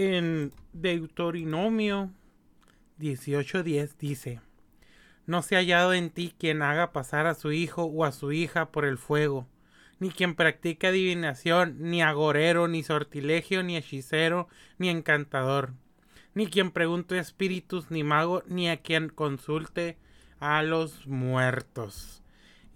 En Deuteronomio 18:10 dice, No se ha hallado en ti quien haga pasar a su hijo o a su hija por el fuego, ni quien practique adivinación, ni agorero, ni sortilegio, ni hechicero, ni encantador, ni quien pregunte espíritus, ni mago, ni a quien consulte a los muertos.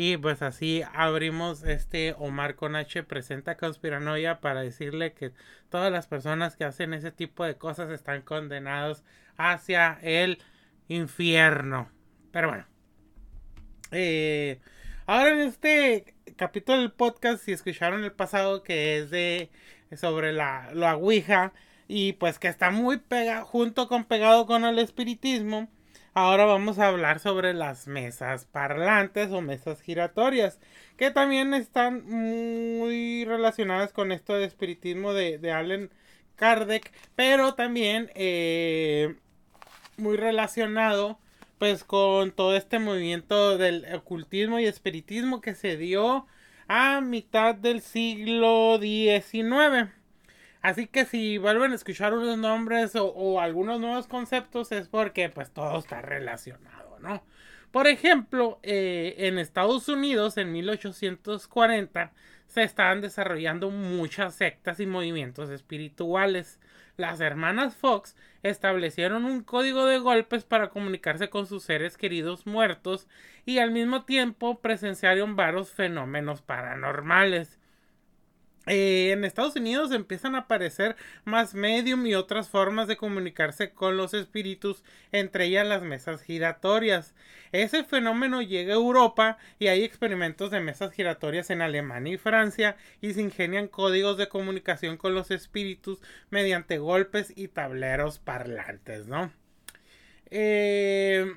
Y pues así abrimos este Omar con H presenta conspiranoia para decirle que todas las personas que hacen ese tipo de cosas están condenados hacia el infierno. Pero bueno. Eh, ahora en este capítulo del podcast, si escucharon el pasado que es de sobre la, la Ouija y pues que está muy pegado junto con pegado con el espiritismo Ahora vamos a hablar sobre las mesas parlantes o mesas giratorias, que también están muy relacionadas con esto de espiritismo de, Allen Kardec, pero también eh, muy relacionado pues con todo este movimiento del ocultismo y espiritismo que se dio a mitad del siglo XIX. Así que si vuelven a escuchar unos nombres o, algunos nuevos conceptos es porque pues todo está relacionado, ¿no? Por ejemplo, eh, en Estados Unidos en 1840 se estaban desarrollando muchas sectas y movimientos espirituales. Las hermanas Fox establecieron un código de golpes para comunicarse con sus seres queridos muertos y al mismo tiempo presenciaron varios fenómenos paranormales. Eh, en Estados Unidos empiezan a aparecer más medium y otras formas de comunicarse con los espíritus, entre ellas las mesas giratorias. Ese fenómeno llega a Europa y hay experimentos de mesas giratorias en Alemania y Francia y se ingenian códigos de comunicación con los espíritus mediante golpes y tableros parlantes, ¿no? Eh,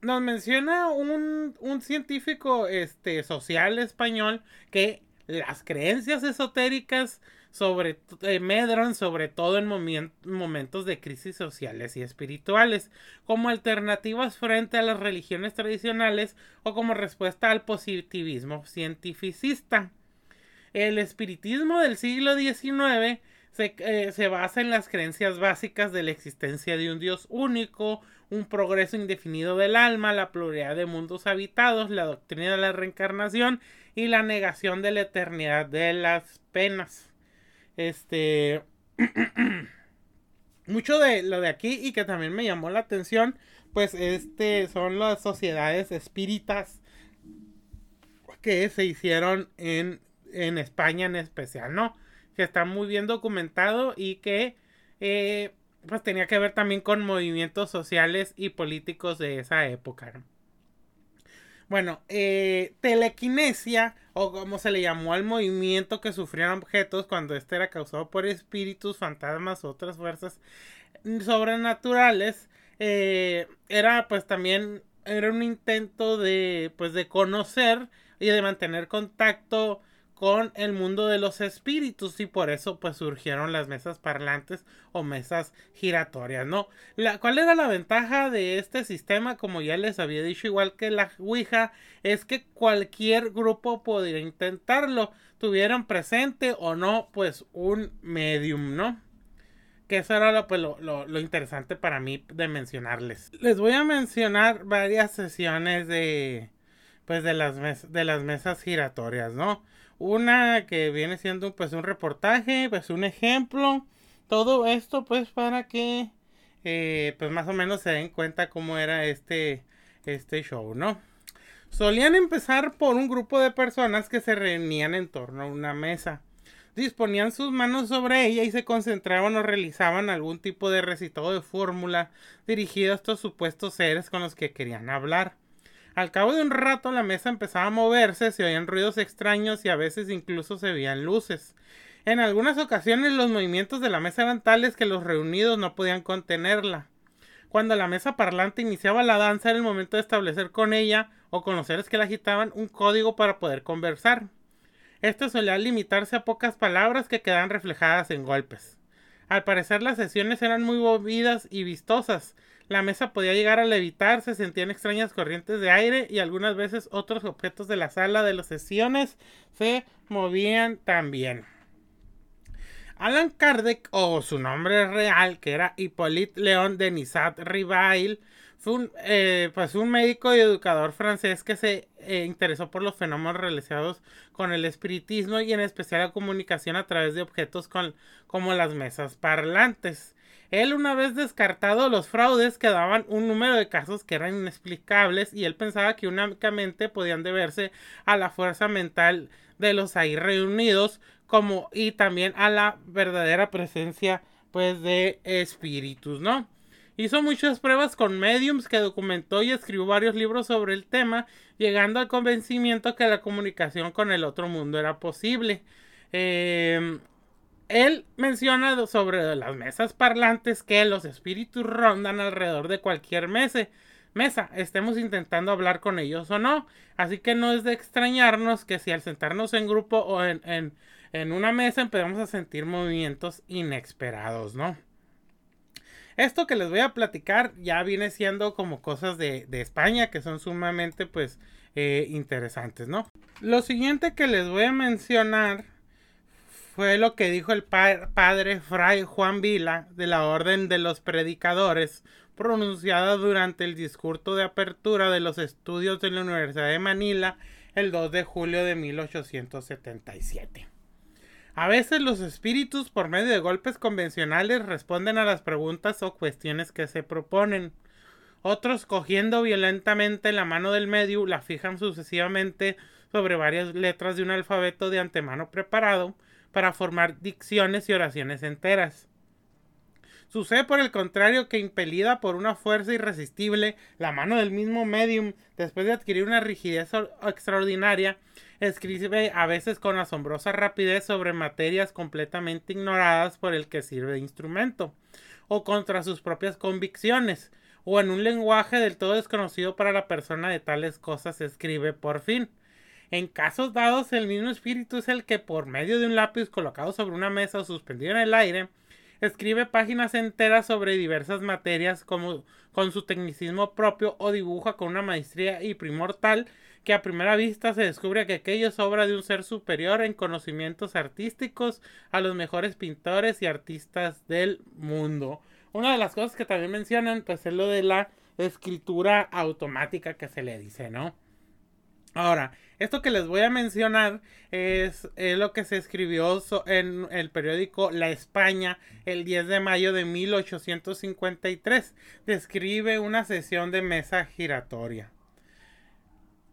nos menciona un, un científico este, social español que las creencias esotéricas sobre eh, medran sobre todo en momentos de crisis sociales y espirituales, como alternativas frente a las religiones tradicionales o como respuesta al positivismo cientificista. El espiritismo del siglo XIX se, eh, se, basa en las creencias básicas de la existencia de un Dios único, un progreso indefinido del alma, la pluralidad de mundos habitados, la doctrina de la reencarnación y la negación de la eternidad de las penas. Este. Mucho de lo de aquí y que también me llamó la atención, pues este son las sociedades espíritas que se hicieron en, en España en especial, ¿no? Que está muy bien documentado y que eh, pues tenía que ver también con movimientos sociales y políticos de esa época. Bueno, eh, telequinesia, o como se le llamó al movimiento que sufrían objetos cuando este era causado por espíritus, fantasmas, otras fuerzas sobrenaturales, eh, era pues también era un intento de pues de conocer y de mantener contacto con el mundo de los espíritus y por eso pues surgieron las mesas parlantes o mesas giratorias, ¿no? La, ¿Cuál era la ventaja de este sistema? Como ya les había dicho, igual que la Ouija, es que cualquier grupo podría intentarlo, tuvieran presente o no, pues un medium, ¿no? Que eso era lo, pues, lo, lo interesante para mí de mencionarles. Les voy a mencionar varias sesiones de, pues, de las, de las mesas giratorias, ¿no? Una que viene siendo pues un reportaje, pues un ejemplo, todo esto pues para que eh, pues más o menos se den cuenta cómo era este, este show, ¿no? Solían empezar por un grupo de personas que se reunían en torno a una mesa. Disponían sus manos sobre ella y se concentraban o realizaban algún tipo de recitado de fórmula dirigido a estos supuestos seres con los que querían hablar. Al cabo de un rato la mesa empezaba a moverse, se oían ruidos extraños y a veces incluso se veían luces. En algunas ocasiones los movimientos de la mesa eran tales que los reunidos no podían contenerla. Cuando la mesa parlante iniciaba la danza era el momento de establecer con ella o con los seres que la agitaban un código para poder conversar. Esto solía limitarse a pocas palabras que quedaban reflejadas en golpes. Al parecer las sesiones eran muy movidas y vistosas, la mesa podía llegar a levitar, se sentían extrañas corrientes de aire y algunas veces otros objetos de la sala de las sesiones se movían también. Alan Kardec, o su nombre real, que era Hippolyte Léon Denisat Rivail, fue un, eh, pues un médico y educador francés que se eh, interesó por los fenómenos relacionados con el espiritismo y en especial la comunicación a través de objetos como las mesas parlantes. Él una vez descartado los fraudes quedaban un número de casos que eran inexplicables y él pensaba que únicamente podían deberse a la fuerza mental de los ahí reunidos como y también a la verdadera presencia pues de espíritus, ¿no? Hizo muchas pruebas con mediums que documentó y escribió varios libros sobre el tema, llegando al convencimiento que la comunicación con el otro mundo era posible. Em, él menciona sobre las mesas parlantes que los espíritus rondan alrededor de cualquier mesa, mesa, estemos intentando hablar con ellos o no. Así que no es de extrañarnos que si al sentarnos en grupo o en, en, en una mesa empezamos a sentir movimientos inesperados, ¿no? Esto que les voy a platicar ya viene siendo como cosas de, España que son sumamente pues eh, interesantes, ¿no? Lo siguiente que les voy a mencionar fue lo que dijo el padre Fray Juan Vila de la Orden de los Predicadores, pronunciada durante el discurso de apertura de los estudios de la Universidad de Manila el 2 de julio de 1877. A veces los espíritus por medio de golpes convencionales responden a las preguntas o cuestiones que se proponen. Otros cogiendo violentamente la mano del medio la fijan sucesivamente sobre varias letras de un alfabeto de antemano preparado para formar dicciones y oraciones enteras. Sucede por el contrario que impelida por una fuerza irresistible, la mano del mismo medium, después de adquirir una rigidez extraordinaria, escribe a veces con asombrosa rapidez sobre materias completamente ignoradas por el que sirve de instrumento, o contra sus propias convicciones, o en un lenguaje del todo desconocido para la persona de tales cosas escribe por fin. En casos dados, el mismo espíritu es el que, por medio de un lápiz colocado sobre una mesa o suspendido en el aire, escribe páginas enteras sobre diversas materias como con su tecnicismo propio o dibuja con una maestría y primor tal que a primera vista se descubre que aquello es obra de un ser superior en conocimientos artísticos a los mejores pintores y artistas del mundo. Una de las cosas que también mencionan pues es lo de la escritura automática que se le dice, ¿no? Ahora, esto que les voy a mencionar es, lo que se escribió en el periódico La España el 10 de mayo de 1853. Describe una sesión de mesa giratoria.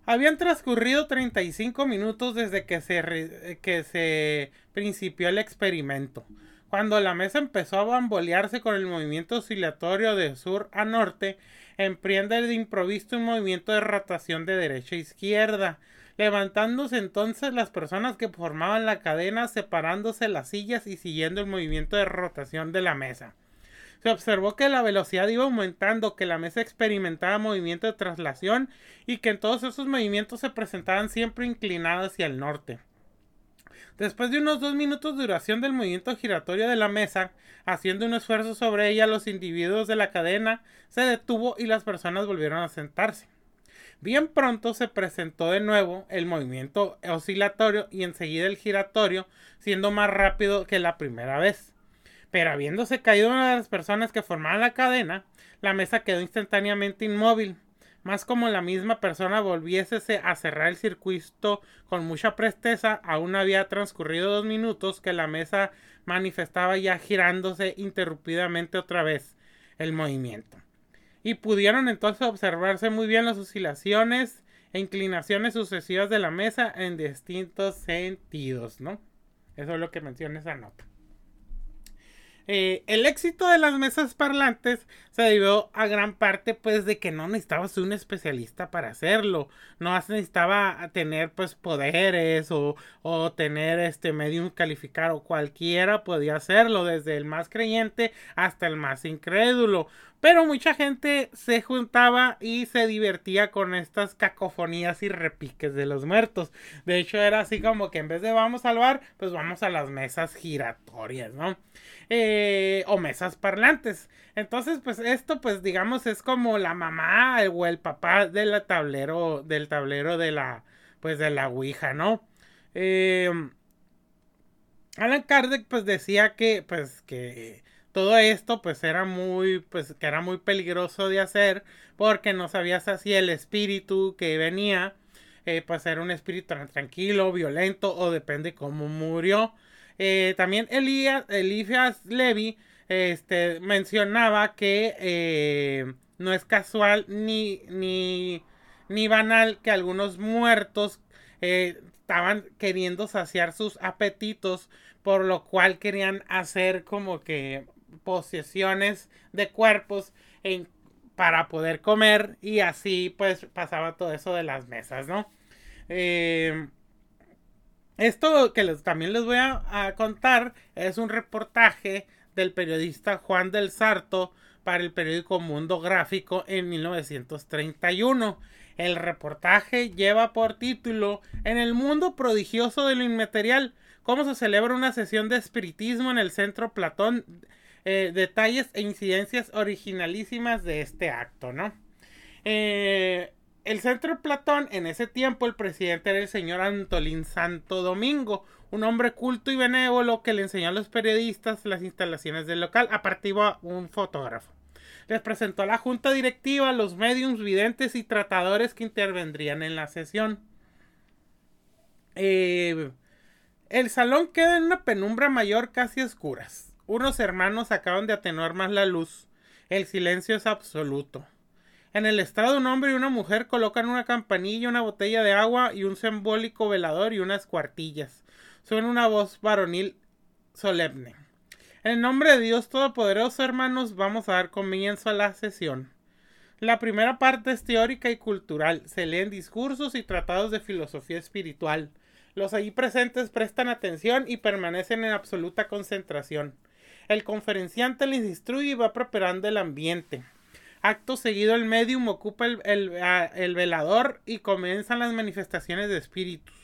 Habían transcurrido 35 minutos desde que se, que se principió el experimento. Cuando la mesa empezó a bambolearse con el movimiento oscilatorio de sur a norte, emprende de improviso un movimiento de rotación de derecha a izquierda, levantándose entonces las personas que formaban la cadena, separándose las sillas y siguiendo el movimiento de rotación de la mesa. Se observó que la velocidad iba aumentando, que la mesa experimentaba movimiento de traslación y que en todos esos movimientos se presentaban siempre inclinadas hacia el norte. Después de unos dos minutos de duración del movimiento giratorio de la mesa, haciendo un esfuerzo sobre ella, los individuos de la cadena se detuvo y las personas volvieron a sentarse. Bien pronto se presentó de nuevo el movimiento oscilatorio y enseguida el giratorio, siendo más rápido que la primera vez. Pero habiéndose caído una de las personas que formaban la cadena, la mesa quedó instantáneamente inmóvil más como la misma persona volviese a cerrar el circuito con mucha presteza, aún había transcurrido dos minutos que la mesa manifestaba ya girándose interrumpidamente otra vez el movimiento. Y pudieron entonces observarse muy bien las oscilaciones e inclinaciones sucesivas de la mesa en distintos sentidos, ¿no? Eso es lo que menciona esa nota. Eh, el éxito de las mesas parlantes se debió a gran parte pues de que no necesitabas un especialista para hacerlo. No necesitaba tener pues poderes o, o tener este medium calificado. Cualquiera podía hacerlo, desde el más creyente hasta el más incrédulo. Pero mucha gente se juntaba y se divertía con estas cacofonías y repiques de los muertos. De hecho, era así como que en vez de vamos al bar, pues vamos a las mesas giratorias, ¿no? Eh, o mesas parlantes. Entonces, pues esto, pues digamos, es como la mamá o el papá del tablero, del tablero de la, pues de la Ouija, ¿no? Eh, Alan Kardec pues decía que pues que todo esto pues era muy pues que era muy peligroso de hacer porque no sabías así el espíritu que venía eh, pues era un espíritu tranquilo violento o depende cómo murió eh, también Elías Elias Levy este mencionaba que eh, no es casual ni ni ni banal que algunos muertos estaban queriendo saciar sus apetitos por lo cual querían hacer como que posesiones de cuerpos para poder comer y así pues pasaba todo eso de las mesas, ¿no? Eh, esto que les, también les voy a, contar es un reportaje del periodista Juan del Sarto para el periódico Mundo Gráfico en 1931. El reportaje lleva por título En el mundo prodigioso de lo inmaterial, cómo se celebra una sesión de espiritismo en el centro Platón eh, detalles e incidencias originalísimas de este acto, ¿no? Eh, el centro Platón, en ese tiempo el presidente era el señor Antolín Santo Domingo, un hombre culto y benévolo que le enseñó a los periodistas las instalaciones del local, a partir de un fotógrafo. Les presentó a la junta directiva, los mediums, videntes y tratadores que intervendrían en la sesión. Eh, el salón queda en una penumbra mayor casi oscuras. Unos hermanos acaban de atenuar más la luz. El silencio es absoluto. En el estrado un hombre y una mujer colocan una campanilla, una botella de agua y un simbólico velador y unas cuartillas. Suena una voz varonil solemne. En el nombre de Dios Todopoderoso, hermanos, vamos a dar comienzo a la sesión. La primera parte es teórica y cultural. Se leen discursos y tratados de filosofía espiritual. Los allí presentes prestan atención y permanecen en absoluta concentración. El conferenciante les instruye y va preparando el ambiente. Acto seguido el medium ocupa el, velador y comienzan las manifestaciones de espíritus.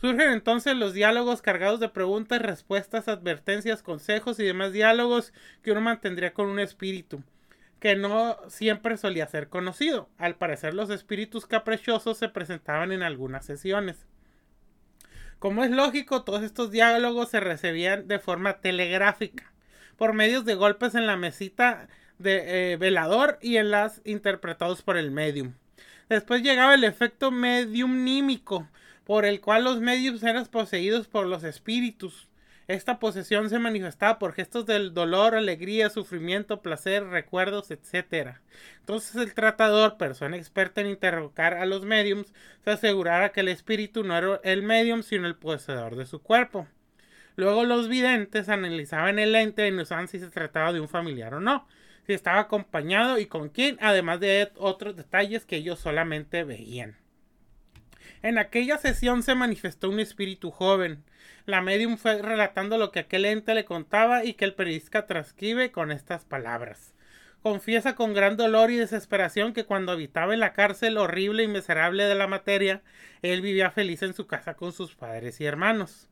Surgen entonces los diálogos cargados de preguntas, respuestas, advertencias, consejos y demás diálogos que uno mantendría con un espíritu, que no siempre solía ser conocido. Al parecer los espíritus caprichosos se presentaban en algunas sesiones. Como es lógico, todos estos diálogos se recibían de forma telegráfica por medios de golpes en la mesita de eh, velador y en las interpretados por el medium. Después llegaba el efecto mediumnímico, por el cual los mediums eran poseídos por los espíritus. Esta posesión se manifestaba por gestos del dolor, alegría, sufrimiento, placer, recuerdos, etc. Entonces el tratador, persona experta en interrogar a los mediums, se asegurara que el espíritu no era el medium, sino el poseedor de su cuerpo. Luego los videntes analizaban el ente y no saben si se trataba de un familiar o no, si estaba acompañado y con quién, además de otros detalles que ellos solamente veían. En aquella sesión se manifestó un espíritu joven. La medium fue relatando lo que aquel ente le contaba y que el periodista transcribe con estas palabras. Confiesa con gran dolor y desesperación que cuando habitaba en la cárcel horrible y miserable de la materia, él vivía feliz en su casa con sus padres y hermanos.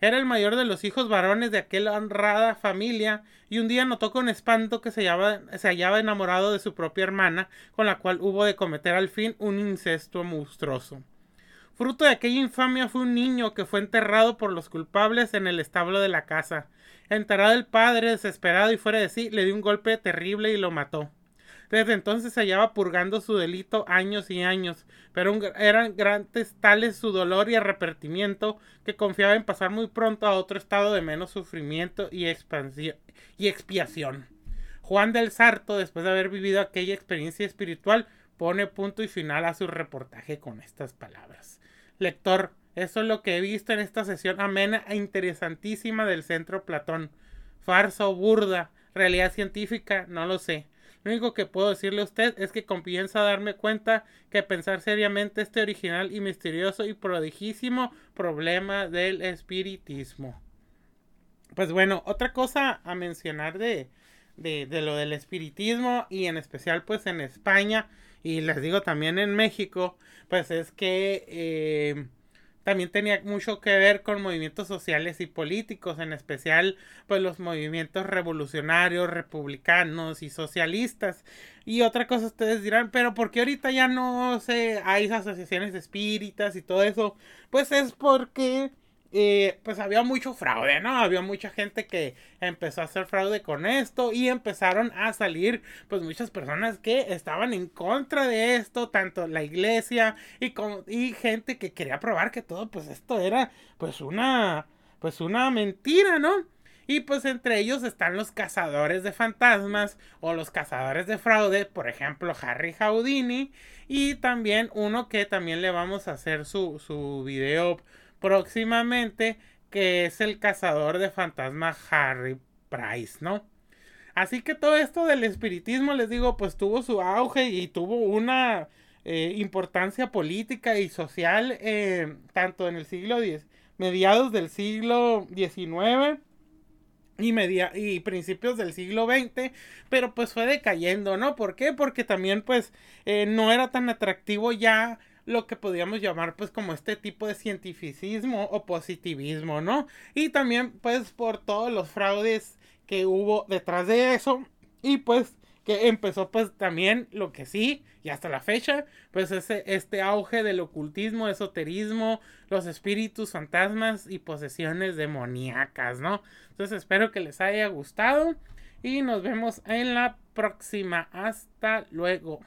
Era el mayor de los hijos varones de aquella honrada familia y un día notó con espanto que se hallaba, se hallaba enamorado de su propia hermana, con la cual hubo de cometer al fin un incesto monstruoso. Fruto de aquella infamia fue un niño que fue enterrado por los culpables en el establo de la casa. Enterrado el padre, desesperado y fuera de sí, le dio un golpe terrible y lo mató. Desde entonces se hallaba purgando su delito años y años, pero eran grandes tales su dolor y arrepentimiento que confiaba en pasar muy pronto a otro estado de menos sufrimiento y, y expiación. Juan del Sarto, después de haber vivido aquella experiencia espiritual, pone punto y final a su reportaje con estas palabras. Lector, eso es lo que he visto en esta sesión amena e interesantísima del Centro Platón. Farsa o burda, realidad científica, no lo sé. Lo único que puedo decirle a usted es que comienza a darme cuenta que pensar seriamente este original y misterioso y prodigísimo problema del espiritismo. Pues bueno, otra cosa a mencionar de, de, de lo del espiritismo y en especial pues en España y les digo también en México, pues es que eh, también tenía mucho que ver con movimientos sociales y políticos, en especial pues los movimientos revolucionarios, republicanos y socialistas. Y otra cosa ustedes dirán, pero ¿por qué ahorita ya no sé, hay asociaciones espíritas y todo eso? Pues es porque pues había mucho fraude, ¿no? Había mucha gente que empezó a hacer fraude con esto y empezaron a salir pues muchas personas que estaban en contra de esto, tanto la iglesia y, con, y gente que quería probar que todo pues esto era pues una pues una mentira, ¿no? Y pues entre ellos están los cazadores de fantasmas o los cazadores de fraude, por ejemplo Harry Houdini y también uno que también le vamos a hacer su, su video próximamente, que es el cazador de fantasmas Harry Price, ¿no? Así que todo esto del espiritismo, les digo, pues tuvo su auge y tuvo una eh, importancia política y social eh, tanto en el siglo X, mediados del siglo XIX y, media, y principios del siglo XX, pero pues fue decayendo, ¿no? ¿Por qué? Porque también pues eh, no era tan atractivo ya lo que podríamos llamar pues como este tipo de cientificismo o positivismo, ¿no? Y también pues por todos los fraudes que hubo detrás de eso y pues que empezó pues también lo que sí y hasta la fecha pues ese este auge del ocultismo, esoterismo, los espíritus, fantasmas y posesiones demoníacas, ¿no? Entonces espero que les haya gustado y nos vemos en la próxima. Hasta luego.